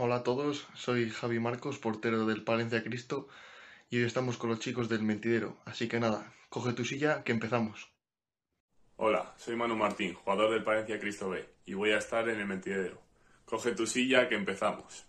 Hola a todos, soy Javi Marcos, portero del Palencia Cristo, y hoy estamos con los chicos del Mentidero. Así que nada, coge tu silla que empezamos. Hola, soy Manu Martín, jugador del Palencia Cristo B, y voy a estar en el Mentidero. Coge tu silla que empezamos.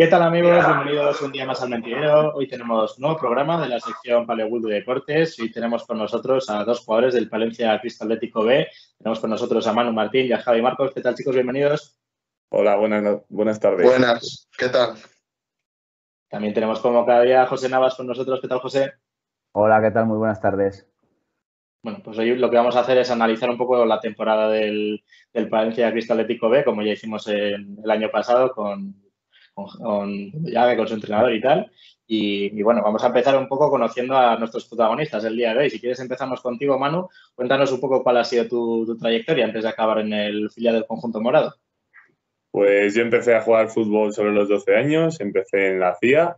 ¿Qué tal amigos? Bienvenidos un día más al Mentidero. Hoy tenemos nuevo programa de la sección Palewood de Deportes y tenemos con nosotros a dos jugadores del Palencia Cristo Atlético B. Tenemos con nosotros a Manu Martín y a Javi Marcos. ¿Qué tal chicos? Bienvenidos. Hola, buenas, buenas tardes. Buenas, ¿qué tal? También tenemos como cada día a José Navas con nosotros. ¿Qué tal José? Hola, ¿qué tal? Muy buenas tardes. Bueno, pues hoy lo que vamos a hacer es analizar un poco la temporada del, del Palencia Cristo Atlético B, como ya hicimos en, el año pasado con con, ya con su entrenador y tal. Y, bueno, vamos a empezar un poco conociendo a nuestros protagonistas el día de hoy. Si quieres empezamos contigo, Manu, cuéntanos un poco cuál ha sido tu, trayectoria antes de acabar en el filial del conjunto morado. Pues yo empecé a jugar fútbol sobre los 12 años, empecé en la CIA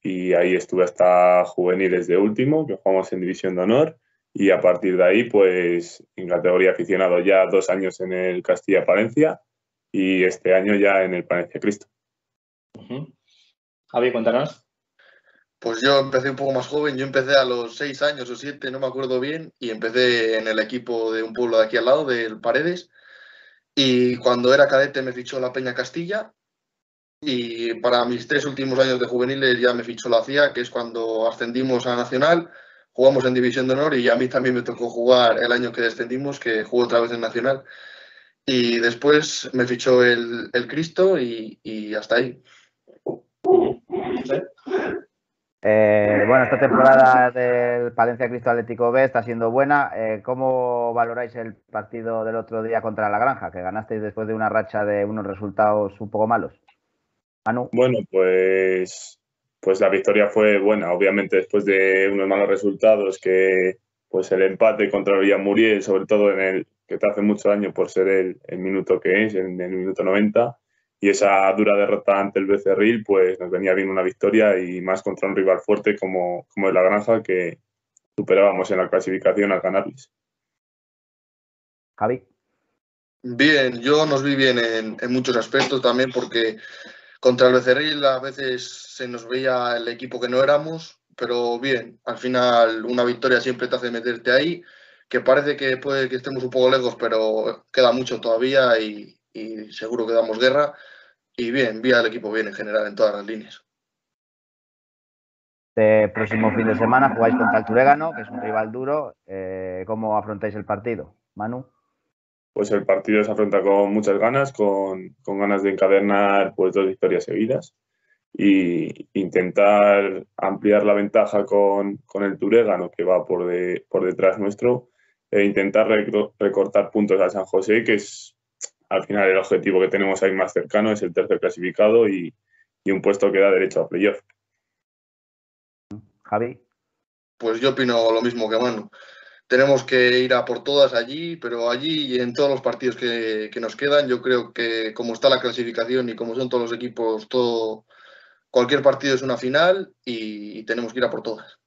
y ahí estuve hasta juveniles de último, que jugamos en División de Honor. Y a partir de ahí, pues en categoría aficionado ya dos años en el Castilla-Palencia y este año ya en el Palencia Cristo. Javi, cuéntanos. Pues yo empecé un poco más joven, yo empecé a los seis años o siete, no me acuerdo bien, y empecé en el equipo de un pueblo de aquí al lado, del Paredes. Y cuando era cadete me fichó la Peña Castilla. Y para mis tres últimos años de juveniles ya me fichó la CIA, que es cuando ascendimos a Nacional, jugamos en División de Honor y a mí también me tocó jugar el año que descendimos, que jugó otra vez en Nacional. Y después me fichó el, Cristo y, y hasta ahí. Eh, bueno, esta temporada del Palencia Cristo Atlético B está siendo buena. Eh, ¿Cómo valoráis el partido del otro día contra la Granja, que ganasteis después de una racha de unos resultados un poco malos? Manu. Bueno, pues, pues la victoria fue buena. Obviamente después de unos malos resultados, que pues el empate contra Villamuriel, sobre todo en el que te hace mucho daño por ser el, el minuto que es, en el minuto 90 y esa dura derrota ante el Becerril, pues nos venía bien una victoria y más contra un rival fuerte como, como el La Granja que superábamos en la clasificación al ganarles. Javi. Bien, yo nos vi bien en, en muchos aspectos también porque contra el Becerril a veces se nos veía el equipo que no éramos, pero bien, al final una victoria siempre te hace meterte ahí, que parece que puede que estemos un poco lejos, pero queda mucho todavía y, y seguro que damos guerra. Y bien, vi al equipo bien en general en todas las líneas. Este próximo fin de semana jugáis contra el Turégano, que es un rival duro. Eh, ¿Cómo afrontáis el partido, Manu? Pues el partido se afronta con muchas ganas, con, con ganas de encadenar pues, dos victorias seguidas y intentar ampliar la ventaja con, con el Turégano, que va por, de, por detrás nuestro, e intentar recortar puntos a San José, que es al final el objetivo que tenemos ahí más cercano es el tercer clasificado y, un puesto que da derecho a playoff. Javi. Pues yo opino lo mismo que Manu. Tenemos que ir a por todas allí, pero allí y en todos los partidos que, nos quedan, yo creo que como está la clasificación y como son todos los equipos, todo, cualquier partido es una final y, tenemos que ir a por todas.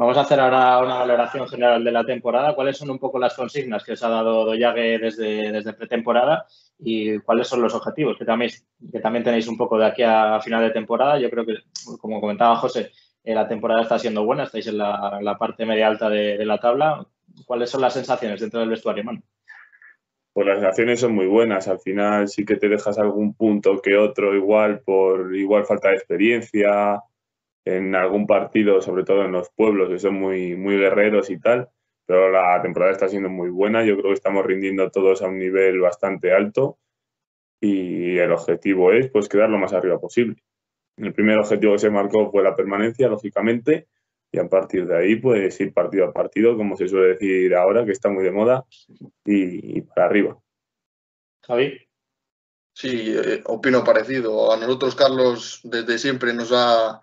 Vamos a hacer ahora una valoración general de la temporada. ¿Cuáles son un poco las consignas que os ha dado Doyague desde, desde pretemporada y cuáles son los objetivos que también, que también tenéis un poco de aquí a final de temporada? Yo creo que, como comentaba José, eh, la temporada está siendo buena, estáis en la, parte media alta de, la tabla. ¿Cuáles son las sensaciones dentro del vestuario, man? Pues las sensaciones son muy buenas. Al final sí que te dejas algún punto que otro igual por igual falta de experiencia en algún partido, sobre todo en los pueblos, que son muy, muy guerreros y tal, pero la temporada está siendo muy buena. Yo creo que estamos rindiendo todos a un nivel bastante alto y el objetivo es pues quedar lo más arriba posible. El primer objetivo que se marcó fue la permanencia, lógicamente, y a partir de ahí pues ir partido a partido, como se suele decir ahora, que está muy de moda, y, para arriba. Javi. Sí, eh, opino parecido. A nosotros, Carlos, desde siempre nos ha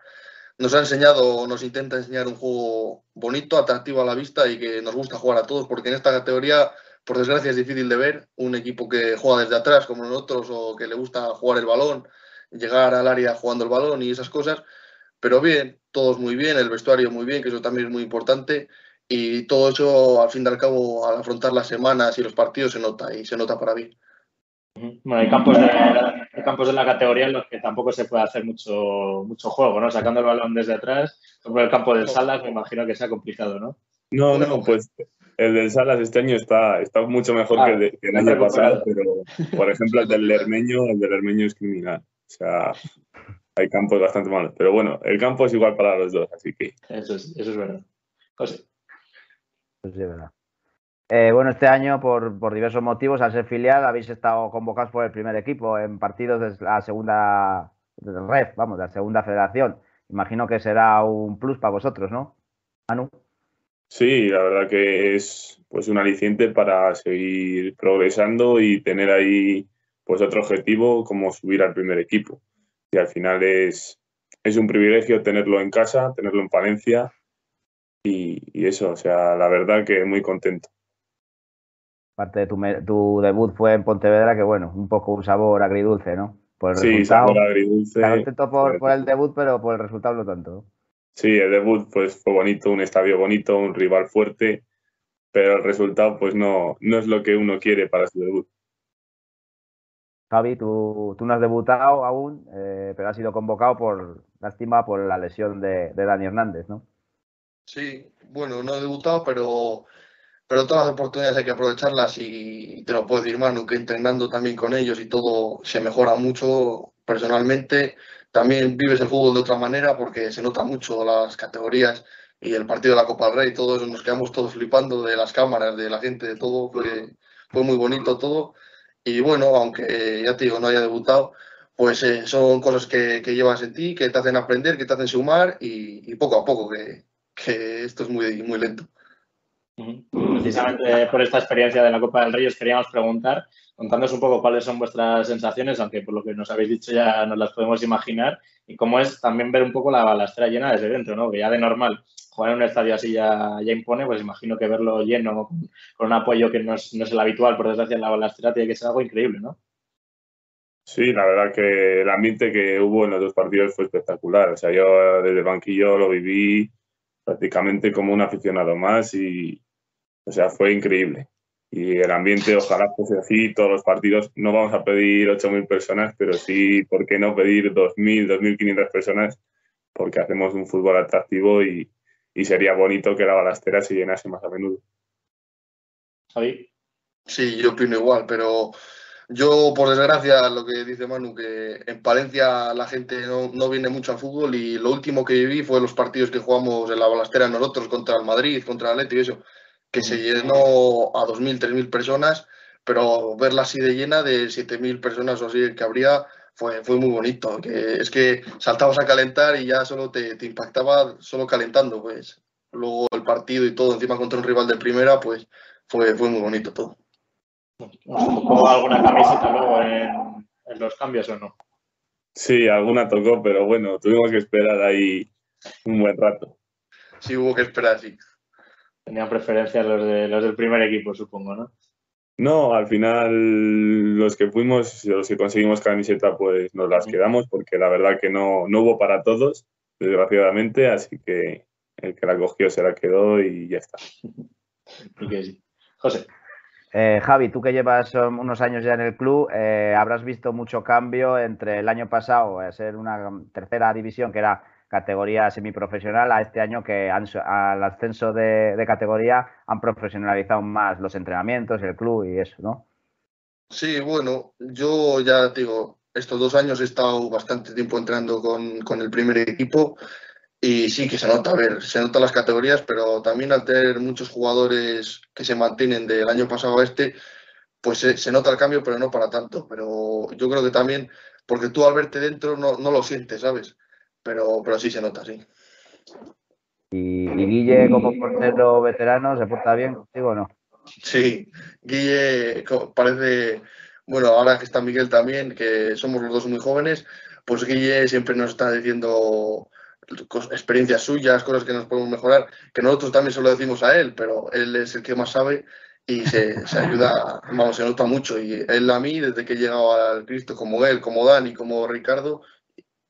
nos ha enseñado, nos intenta enseñar un juego bonito, atractivo a la vista y que nos gusta jugar a todos, porque en esta categoría por desgracia es difícil de ver, un equipo que juega desde atrás como nosotros o que le gusta jugar el balón, llegar al área jugando el balón y esas cosas, pero bien, todos muy bien, el vestuario muy bien, que eso también es muy importante, y todo eso al fin y al cabo al afrontar las semanas y los partidos se nota y se nota para bien. Bueno, hay campos, de, campos de la categoría en los que tampoco se puede hacer mucho, mucho juego, ¿no? Sacando el balón desde atrás, como el campo del Salas, me imagino que sea complicado, ¿no? No, no, pues el del Salas este año está, está mucho mejor que, el, que el año pasado, pero por ejemplo el del Lermeño, el del Lermeño es criminal. O sea, hay campos bastante malos. Pero bueno, el campo es igual para los dos, así que. Eso es, eso es verdad. José. Pues sí, verdad. Eh, bueno, este año, por, diversos motivos, al ser filial, habéis estado convocados por el primer equipo en partidos de la segunda red, vamos, de la segunda federación. Imagino que será un plus para vosotros, ¿no? Anu. Sí, la verdad que es pues un aliciente para seguir progresando y tener ahí pues otro objetivo como subir al primer equipo. Y al final es, es un privilegio tenerlo en casa, tenerlo en Palencia y eso, o sea, la verdad que muy contento. Parte de tu, tu, debut fue en Pontevedra, que bueno, un poco un sabor agridulce, ¿no? Por el sí, resultado. sabor agridulce. contento por, por, el debut, pero por el resultado no tanto. Sí, el debut pues fue bonito, un estadio bonito, un rival fuerte, pero el resultado pues no, no es lo que uno quiere para su debut. Javi, tú, tú no has debutado aún, eh, pero has sido convocado por, lástima, por la lesión de, de Dani Hernández, ¿no? Sí, bueno, no he debutado, pero pero todas las oportunidades hay que aprovecharlas y te lo puedo decir, Manu, que entrenando también con ellos y todo se mejora mucho personalmente. También vives el fútbol de otra manera porque se nota mucho las categorías y el partido de la Copa del Rey, todo eso, nos quedamos todos flipando de las cámaras, de la gente, de todo, fue, muy bonito todo. Y bueno, aunque ya te digo, no haya debutado, pues eh, son cosas que, llevas en ti, que te hacen aprender, que te hacen sumar y, y poco a poco, que, que esto es muy, muy lento. Precisamente por esta experiencia de la Copa del Rey os queríamos preguntar, contándonos un poco cuáles son vuestras sensaciones, aunque por lo que nos habéis dicho ya nos las podemos imaginar, y cómo es también ver un poco la balastera llena desde dentro, ¿no? Que ya de normal jugar en un estadio así ya, ya impone, pues imagino que verlo lleno con, con un apoyo que no es, no es, el habitual, por desgracia, en la balastera tiene que ser algo increíble, ¿no? Sí, la verdad que el ambiente que hubo en los dos partidos fue espectacular. O sea, yo desde el banquillo lo viví prácticamente como un aficionado más y, o sea, fue increíble. Y el ambiente, ojalá fuese así, todos los partidos. No vamos a pedir 8.000 personas, pero sí, ¿por qué no pedir 2.000, 2.500 personas? Porque hacemos un fútbol atractivo y, y, sería bonito que la balastera se llenase más a menudo. Javi. Sí, yo opino igual, pero yo, por desgracia, lo que dice Manu, que en Palencia la gente no, no, viene mucho al fútbol y lo último que viví fue los partidos que jugamos en la balastera nosotros contra el Madrid, contra el Atlético y eso que se llenó a 2.000, 3.000 personas, pero verla así de llena, de 7.000 personas o así que habría, fue, fue muy bonito. Que es que saltabas a calentar y ya solo te, te impactaba solo calentando, pues. Luego el partido y todo, encima contra un rival de primera, pues fue, fue muy bonito todo. ¿Tocó alguna camiseta luego en, en los cambios o no? Sí, alguna tocó, pero bueno, tuvimos que esperar ahí un buen rato. Sí, hubo que esperar, sí. Tenían preferencia los, de, los del primer equipo, supongo, ¿no? No, al final los que fuimos, los que conseguimos camiseta, pues nos las quedamos porque la verdad que no, no hubo para todos, desgraciadamente, así que el que la cogió se la quedó y ya está. José. Eh, Javi, tú que llevas unos años ya en el club, eh, habrás visto mucho cambio entre el año pasado, a ser una tercera división que era categoría semiprofesional a este año que han, al ascenso de, categoría han profesionalizado más los entrenamientos, el club y eso, ¿no? Sí, bueno, yo ya digo, estos dos años he estado bastante tiempo entrenando con, con el primer equipo y sí que se nota, a ver, se notan las categorías, pero también al tener muchos jugadores que se mantienen del año pasado a este, pues se, nota el cambio, pero no para tanto. Pero yo creo que también, porque tú al verte dentro no lo sientes, ¿sabes? Pero, pero sí se nota, sí. ¿Y, y Guille, como portero veterano, se porta bien contigo o no? Sí, Guille parece, bueno, ahora que está Miguel también, que somos los dos muy jóvenes, pues Guille siempre nos está diciendo experiencias suyas, cosas que nos podemos mejorar, que nosotros también se lo decimos a él, pero él es el que más sabe y se, ayuda, vamos, se nota mucho. Y él a mí, desde que he llegado al Cristo, como él, como Dani, como Ricardo,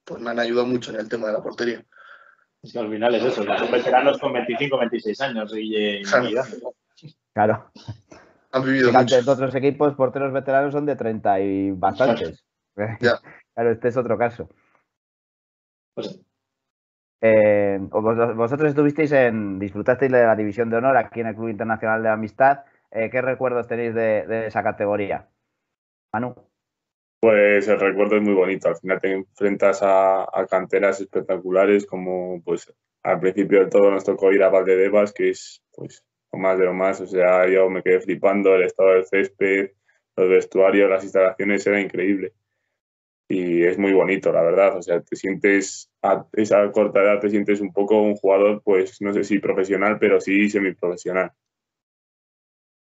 pues me han ayudado mucho en el tema de la portería. Es que al final es eso, son veteranos con 25, 26 años y, claro. Han vivido mucho. De otros equipos, porteros veteranos son de 30 y bastantes. Ya. Claro, este es otro caso. Pues eh, vosotros estuvisteis en, disfrutasteis de la división de honor aquí en el Club Internacional de Amistad. Eh, ¿Qué recuerdos tenéis de, esa categoría? Manu. Pues el recuerdo es muy bonito. Al final te enfrentas a, canteras espectaculares, como pues al principio de todo nos tocó ir a Valdedevas, que es pues más de lo más. O sea, yo me quedé flipando el estado del césped, los vestuarios, las instalaciones, era increíble y es muy bonito, la verdad. O sea, te sientes a esa corta edad, te sientes un poco un jugador, pues no sé si profesional, pero sí semiprofesional.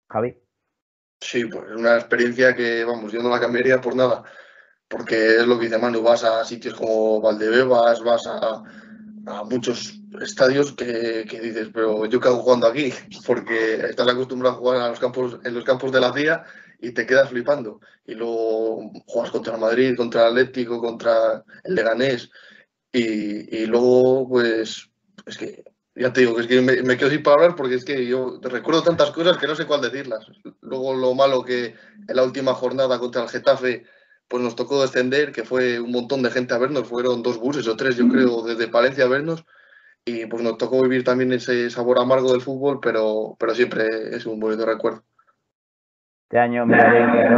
Javi. Sí, pues es una experiencia que, vamos, yo no la cambiaría por nada, porque es lo que dice Manu, vas a sitios como Valdebebas, vas a, a muchos estadios que, que, dices, pero yo qué hago jugando aquí, porque estás acostumbrado a jugar a los campos, en los campos de la CIA y te quedas flipando. Y luego juegas contra el Madrid, contra el Atlético, contra el Leganés. Y, y luego, pues, es que ya te digo que es que me, quedo sin palabras porque es que yo recuerdo tantas cosas que no sé cuál decirlas. Luego lo malo que en la última jornada contra el Getafe pues nos tocó descender, que fue un montón de gente a vernos, fueron dos buses o tres yo creo desde Palencia a vernos y pues nos tocó vivir también ese sabor amargo del fútbol, pero, pero siempre es un bonito recuerdo. Este año miraréis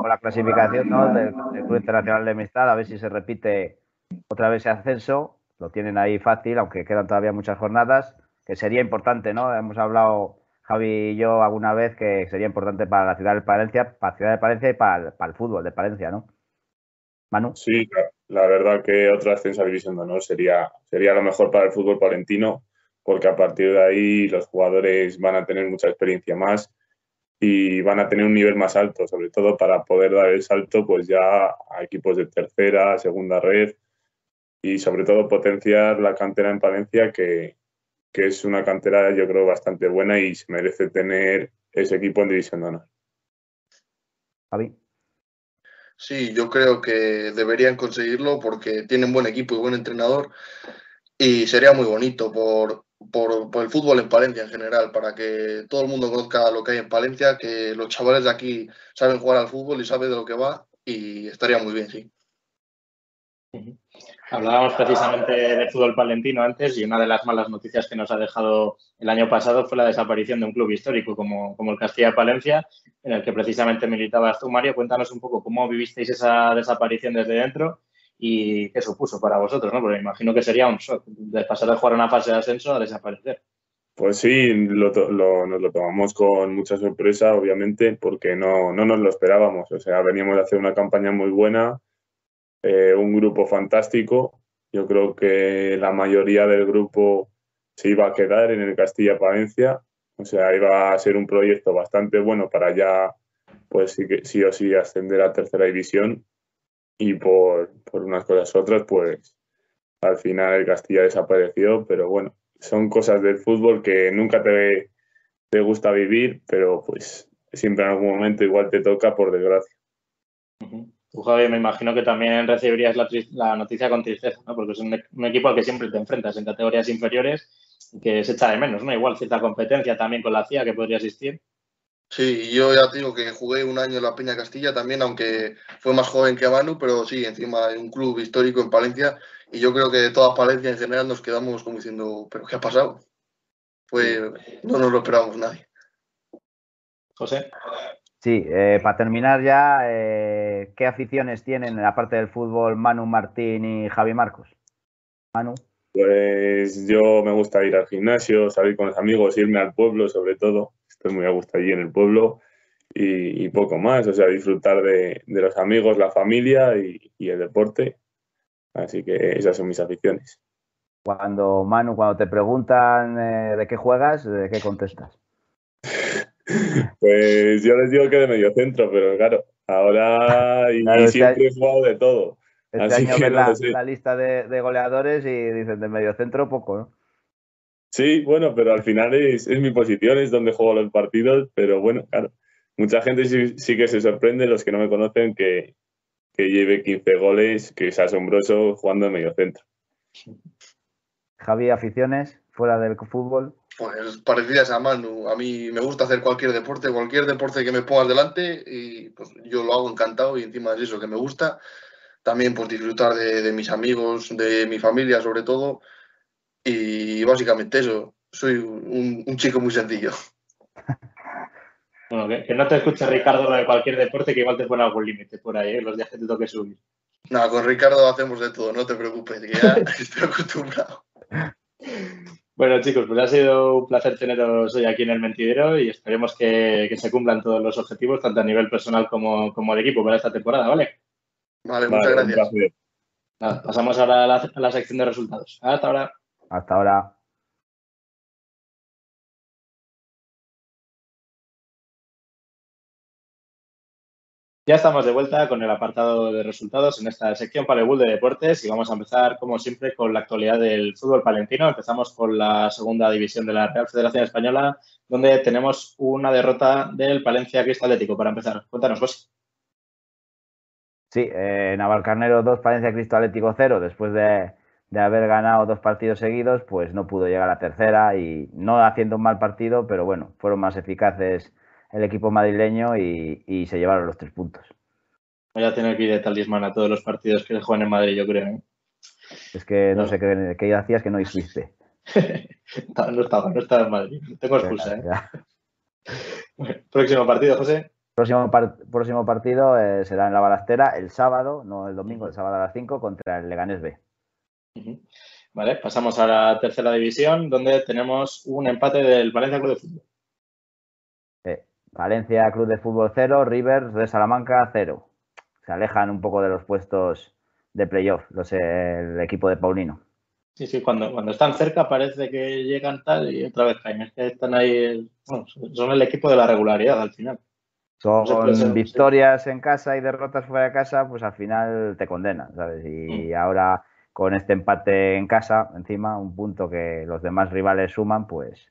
con la clasificación del, Club Internacional de Amistad, a ver si se repite otra vez ese ascenso. Lo tienen ahí fácil, aunque quedan todavía muchas jornadas, que sería importante, ¿no? Hemos hablado Javi y yo alguna vez que sería importante para la ciudad de Palencia, para la ciudad de Palencia y para el, fútbol de Palencia, ¿no? Manu. Sí, la, verdad que otra ascenso a División de Honor sería, sería lo mejor para el fútbol palentino, porque a partir de ahí los jugadores van a tener mucha experiencia más y van a tener un nivel más alto, sobre todo para poder dar el salto pues ya a equipos de tercera, segunda red y sobre todo potenciar la cantera en Palencia que, que es una cantera yo creo bastante buena y se merece tener ese equipo en División de Honor. Javi. Sí, yo creo que deberían conseguirlo porque tienen buen equipo y buen entrenador y sería muy bonito por, por, el fútbol en Palencia en general, para que todo el mundo conozca lo que hay en Palencia, que los chavales de aquí saben jugar al fútbol y saben de lo que va y estaría muy bien, sí. Hablábamos precisamente de fútbol palentino antes y una de las malas noticias que nos ha dejado el año pasado fue la desaparición de un club histórico como, como el Castilla-Palencia, en el que precisamente militabas tú, Mario. Cuéntanos un poco cómo vivisteis esa desaparición desde dentro y qué supuso para vosotros, ¿no? Porque me imagino que sería un shock de pasar de jugar una fase de ascenso a desaparecer. Pues sí, nos lo tomamos con mucha sorpresa, obviamente, porque no, no nos lo esperábamos. O sea, veníamos a hacer una campaña muy buena, eh, un grupo fantástico. Yo creo que la mayoría del grupo se iba a quedar en el Castilla-Palencia. O sea, iba a ser un proyecto bastante bueno para ya, pues sí, sí o sí, ascender a tercera división y por, unas cosas u otras, pues al final el Castilla desapareció, pero bueno, son cosas del fútbol que nunca te, te gusta vivir, pero pues siempre en algún momento igual te toca, por desgracia. Tú, Javi, me imagino que también recibirías la, noticia con tristeza, ¿no? Porque es un, un, equipo al que siempre te enfrentas en categorías inferiores que se echa de menos, ¿no? Igual cierta competencia también con la CIA que podría existir. Sí, yo ya digo que jugué un año en la Peña Castilla también, aunque fue más joven que Manu, pero sí, encima hay un club histórico en Palencia y yo creo que de toda Palencia en general nos quedamos como diciendo, ¿pero qué ha pasado? Pues no nos lo esperábamos nadie. José. Sí, eh, para terminar ya, eh, ¿qué aficiones tienen en la parte del fútbol Manu Martín y Javi Marcos? Manu. Pues yo me gusta ir al gimnasio, salir con los amigos, irme al pueblo sobre todo estoy muy a gusto allí en el pueblo y, poco más, o sea, disfrutar de, los amigos, la familia y, el deporte. Así que esas son mis aficiones. Cuando, Manu, cuando te preguntan eh, de qué juegas, ¿de qué contestas? pues yo les digo que de medio centro, pero claro, ahora y, este siempre he jugado de todo. Este año ven la, lista de, de, goleadores y dicen de medio centro poco, ¿no? Sí, bueno, pero al final es, es, mi posición, es donde juego los partidos, pero bueno, claro, mucha gente sí, sí que se sorprende, los que no me conocen, que, que lleve 15 goles, que es asombroso jugando en medio centro. Javi, aficiones fuera del fútbol. Pues parecidas a Manu. A mí me gusta hacer cualquier deporte, cualquier deporte que me pongas delante y pues yo lo hago encantado y encima es eso que me gusta. También pues disfrutar de, mis amigos, de mi familia sobre todo y básicamente eso. Soy un, chico muy sencillo. Bueno, que, no te escuche Ricardo lo de cualquier deporte que igual te pone algún límite por ahí, ¿eh? los días que te toque subir. No, con Ricardo hacemos de todo, no te preocupes, que ya estoy acostumbrado. Bueno, chicos, pues ha sido un placer teneros hoy aquí en el Mentidero y esperemos que, se cumplan todos los objetivos, tanto a nivel personal como, como de equipo para esta temporada, ¿vale? Vale, muchas gracias. pasamos ahora a la, a la sección de resultados. Hasta ahora. Hasta ahora. Ya estamos de vuelta con el apartado de resultados en esta sección Palebul de Deportes y vamos a empezar, como siempre, con la actualidad del fútbol palentino. Empezamos con la segunda división de la Real Federación Española, donde tenemos una derrota del Palencia Cristalético. Para empezar, cuéntanos, José. Sí, eh, Navalcarnero 2, Palencia Cristalético 0. Después de, haber ganado dos partidos seguidos, pues no pudo llegar a la tercera y no haciendo un mal partido, pero bueno, fueron más eficaces el equipo madrileño y, se llevaron los tres puntos. Voy a tener que ir de talismán a todos los partidos que juegan en Madrid, yo creo. ¿eh? Es que no, sé qué, qué, hacías que no hiciste. no, estaba, no estaba en Madrid. Tengo excusa. ¿eh? próximo partido, José. Próximo, próximo partido eh, será en la balastera el sábado, no el domingo, el sábado a las 5 contra el Leganés B. Vale, pasamos a la tercera división, donde tenemos un empate del Valencia Club de Fútbol. Valencia Club de Fútbol 0, Rivers de Salamanca 0. Se alejan un poco de los puestos de playoff, los, el equipo de Paulino. Sí, sí, cuando, cuando están cerca parece que llegan tal y otra vez caen. Es que están ahí, son el equipo de la regularidad al final. Son victorias en casa y derrotas fuera de casa, pues al final te condenan, ¿sabes? Y mm. ahora con este empate en casa, encima, un punto que los demás rivales suman, pues,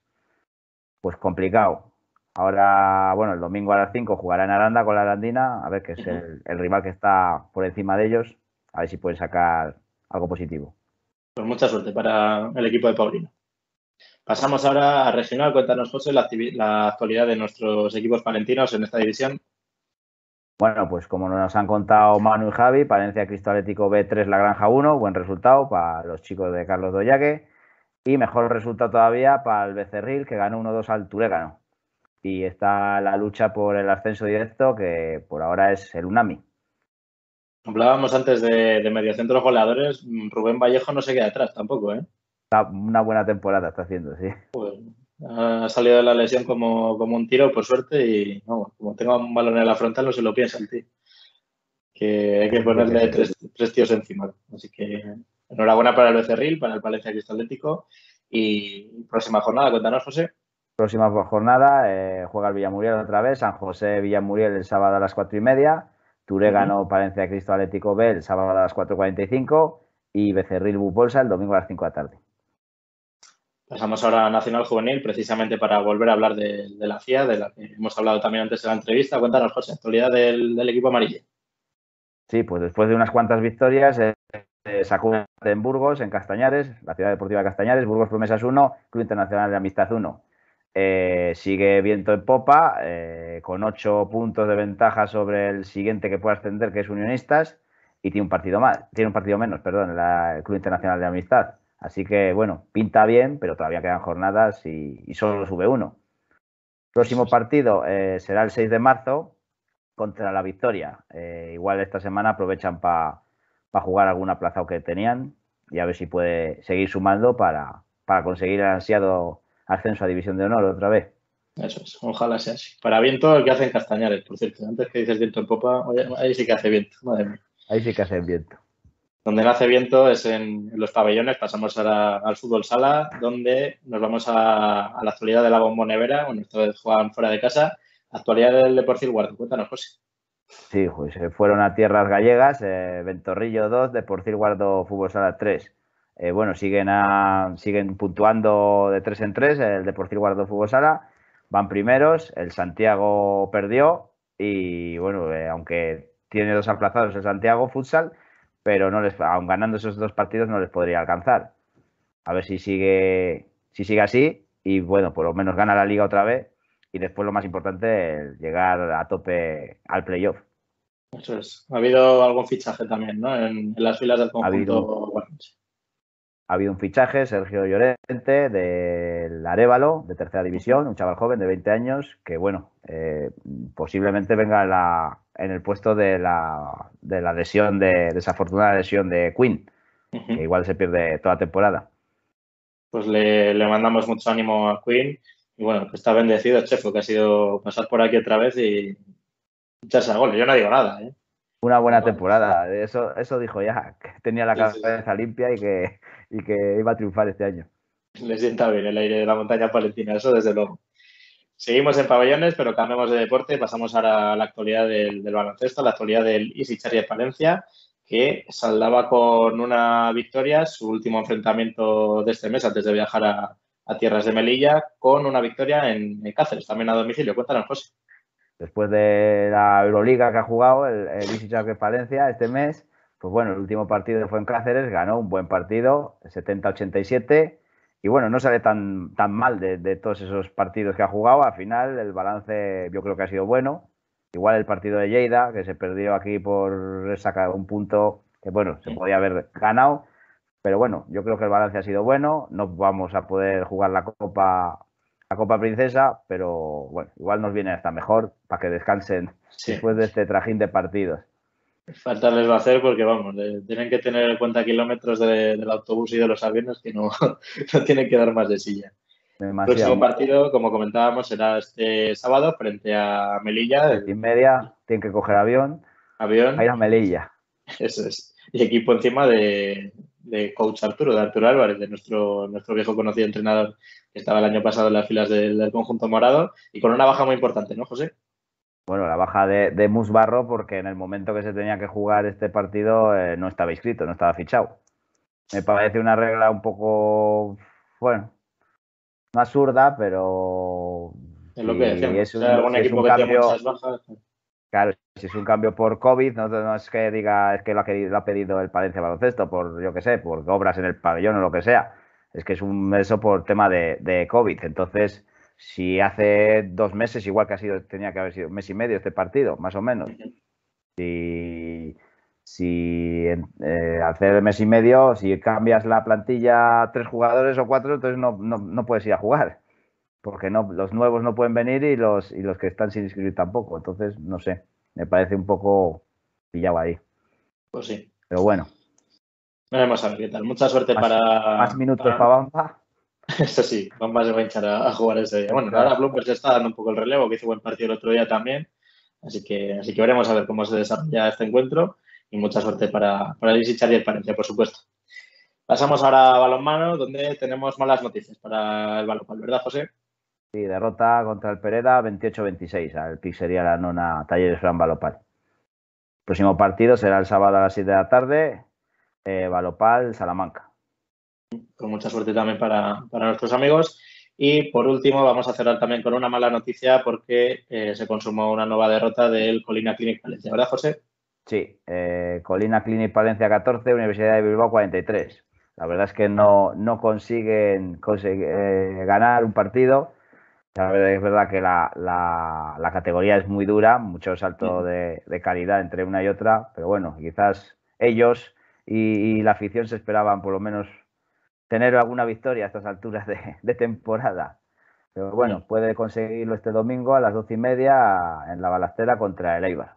pues complicado. Ahora, bueno, el domingo a las 5 jugará en Aranda con la Arandina, a ver que es el, rival que está por encima de ellos, a ver si pueden sacar algo positivo. Pues mucha suerte para el equipo de Paulino. Pasamos ahora a regional. Cuéntanos, José, la, la actualidad de nuestros equipos palentinos en esta división. Bueno, pues como nos han contado Manu y Javi, Palencia Cristo Atlético B3 La Granja 1, buen resultado para los chicos de Carlos Doyaque. Y mejor resultado todavía para el Becerril, que ganó 1-2 al Turégano y está la lucha por el ascenso directo, que por ahora es el UNAMI. Hablábamos antes de, de mediocentros goleadores, Rubén Vallejo no se queda atrás tampoco, ¿eh? Una buena temporada está haciendo, sí. Pues, ha salido de la lesión como, un tiro, por suerte, y como tenga un balón en la frontal no se lo piensa el tío. Que hay que ponerle tres, tres tíos encima. Así que enhorabuena para el Becerril, para el Palencia Cristalético y próxima jornada, cuéntanos, José. Próxima jornada eh, juega el Villamuriel otra vez, San José Villamuriel el sábado a las cuatro y media, Turégano Palencia Cristo Atlético B el sábado a las 4.45 y Becerril Bupolsa el domingo a las 5 de la tarde. Pasamos ahora a Nacional Juvenil, precisamente para volver a hablar de, la CIA, de la que hemos hablado también antes de la entrevista. Cuéntanos, José, actualidad del, equipo amarillo. Sí, pues después de unas cuantas victorias, eh, eh, sacó en Burgos, en Castañares, la ciudad deportiva de Castañares, Burgos Promesas 1, Club Internacional de Amistad 1. Eh, sigue viento en popa, eh, con ocho puntos de ventaja sobre el siguiente que puede ascender, que es Unionistas, y tiene un partido más, tiene un partido menos, perdón, el Club Internacional de Amistad. Así que, bueno, pinta bien, pero todavía quedan jornadas y, solo sube uno. Próximo partido eh, será el 6 de marzo contra la Victoria. igual esta semana aprovechan para jugar algún aplazado que tenían y a ver si puede seguir sumando para, para conseguir el ansiado ascenso a División de Honor otra vez. Eso es, ojalá sea así. Para viento, el que hacen Castañares, por cierto. Antes que dices viento en popa, ahí sí que hace viento, madre mía. Ahí sí que hace viento. Donde no hace viento es en, los pabellones. Pasamos ahora al fútbol sala, donde nos vamos a, la actualidad de la bombonevera. Bueno, esto es juegan fuera de casa. Actualidad del Deportivo Guardo. Cuéntanos, José. Sí, pues fueron a tierras gallegas. Eh, Ventorrillo 2, Deportivo Guardo Fútbol Sala 3. Eh, bueno, siguen, a, siguen puntuando de tres en tres. El Deportivo Guardó Fútbol Sala van primeros. El Santiago perdió y bueno, eh, aunque tiene dos aplazados el Santiago Futsal, pero no les, aun ganando esos dos partidos no les podría alcanzar. A ver si sigue, si sigue así y bueno, por lo menos gana la liga otra vez y después lo más importante, llegar a tope al playoff. Eso es. Ha habido algún fichaje también, ¿no? En, las filas del conjunto. Ha habido, un fichaje, Sergio Llorente, del Arevalo, de tercera división, un chaval joven de 20 años, que bueno, eh, posiblemente venga en, la, en el puesto de la, de la lesión, de desafortunada lesión de Quinn, que igual se pierde toda la temporada. Pues le, le mandamos mucho ánimo a Quinn y bueno, que está bendecido Chefo, que ha sido pasar por aquí otra vez y echarse a goles. Yo no digo nada, ¿eh? Una buena temporada. Eso, eso dijo ya, que tenía la cabeza limpia y que, y que iba a triunfar este año. Le sienta bien el aire de la montaña palentina, eso desde luego. Seguimos en pabellones, pero cambiamos de deporte. Pasamos ahora a la actualidad del, baloncesto, la actualidad del Easy de Palencia, que saldaba con una victoria, su último enfrentamiento de este mes antes de viajar a, a tierras de Melilla con una victoria en, Cáceres, también a domicilio. Cuéntanos, José. Después de la Euroliga que ha jugado el, el Palencia este mes, pues bueno, el último partido fue en Cáceres, ganó un buen partido, 70-87, y bueno, no sale tan, tan mal de, todos esos partidos que ha jugado. Al final, el balance yo creo que ha sido bueno. Igual el partido de Lleida, que se perdió aquí por sacar un punto que, bueno, se podía haber ganado pero bueno, yo creo que el balance ha sido bueno. No vamos a poder jugar la Copa, la Copa Princesa, pero bueno, igual nos viene hasta mejor para que descansen después de este trajín de partidos. Falta les va a hacer porque, vamos, tienen que tener en cuenta kilómetros del autobús y de los aviones que no, no tienen que dar más de silla. El próximo partido, como comentábamos, será este sábado frente a Melilla. Y media, tienen que coger avión. Avión. A ir a Melilla. Eso es. Y equipo encima de, de coach Arturo, de Arturo Álvarez, de nuestro, nuestro viejo conocido entrenador que estaba el año pasado en las filas del, conjunto morado y con una baja muy importante, ¿no, José? Bueno, la baja de, de Musbarro porque en el momento que se tenía que jugar este partido eh, no estaba inscrito, no estaba fichado. Me parece una regla un poco, bueno, no absurda, pero... Es lo que decíamos. Es un, algún equipo que cambio, muchas bajas. Claro, si es un cambio por COVID, no, es que diga es que lo ha, pedido el Palencia Baloncesto, por yo qué sé, por obras en el pabellón o lo que sea. Es que es un eso por tema de, COVID. Entonces, si hace dos meses, igual que ha sido, tenía que haber sido un mes y medio este partido, más o menos. Si, si eh, hace mes y medio, si cambias la plantilla tres jugadores o cuatro, entonces no, no, no puedes ir a jugar porque no, los nuevos no pueden venir y los, y los que están sin inscribir tampoco. Entonces, no sé, me parece un poco pillado ahí. Pues sí. Pero bueno. Veremos a ver qué tal. Mucha suerte para. Más minutos para, Bamba. Eso sí, Bamba se va a hinchar a, jugar ese día. Bueno, ahora Bloomberg está dando un poco el relevo, que hizo buen partido el otro día también. Así que, así que veremos a ver cómo se desarrolla este encuentro. Y mucha suerte para, para el y el Palencia, por supuesto. Pasamos ahora a balonmano, donde tenemos malas noticias para el balonmano, ¿verdad, José? Sí, derrota contra el Pereda 28-26 al Pizzería La Nona Talleres Fran Balopal. próximo partido será el sábado a las 7 de la tarde, eh, Balopal Salamanca. Con mucha suerte también para, nuestros amigos. Y por último, vamos a cerrar también con una mala noticia porque eh, se consumó una nueva derrota del Colina Clinic Palencia, ¿verdad, José? Sí, eh, Colina Clinic Palencia 14, Universidad de Bilbao 43. La verdad es que no, no consiguen ganar un partido es verdad que la, la, categoría es muy dura, mucho salto de, calidad entre una y otra, pero bueno, quizás ellos y, la afición se esperaban por lo menos tener alguna victoria a estas alturas de, temporada. Pero bueno, puede conseguirlo este domingo a las doce y media en la balastera contra el Eibar.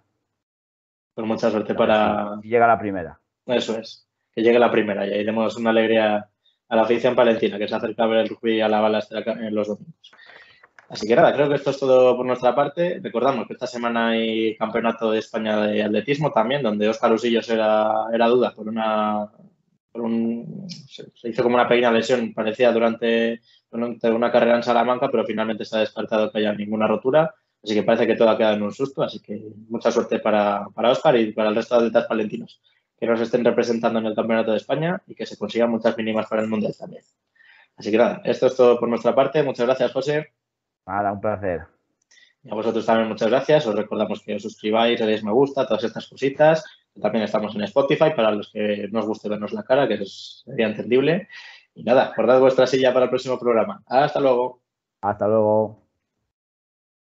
Pues mucha suerte para. llega la primera. Eso es, que llegue la primera y ahí demos una alegría a la afición palentina que se acerca a ver el rugby a la balastera en los domingos. Así que nada, creo que esto es todo por nuestra parte. Recordamos que esta semana hay campeonato de España de atletismo también, donde Óscar Usillos era, era duda por una. Por un, se hizo como una pequeña lesión parecía durante, durante una carrera en Salamanca, pero finalmente se ha descartado que haya ninguna rotura. Así que parece que todo ha quedado en un susto. Así que mucha suerte para, para Óscar y para el resto de atletas palentinos. que nos estén representando en el Campeonato de España y que se consigan muchas mínimas para el Mundial también. Así que nada, esto es todo por nuestra parte. Muchas gracias, José. Nada, un placer. Y a vosotros también muchas gracias. Os recordamos que os suscribáis, le deis me gusta, todas estas cositas. También estamos en Spotify para los que no os guste vernos la cara, que sería entendible. Y nada, guardad vuestra silla para el próximo programa. Hasta luego. Hasta luego.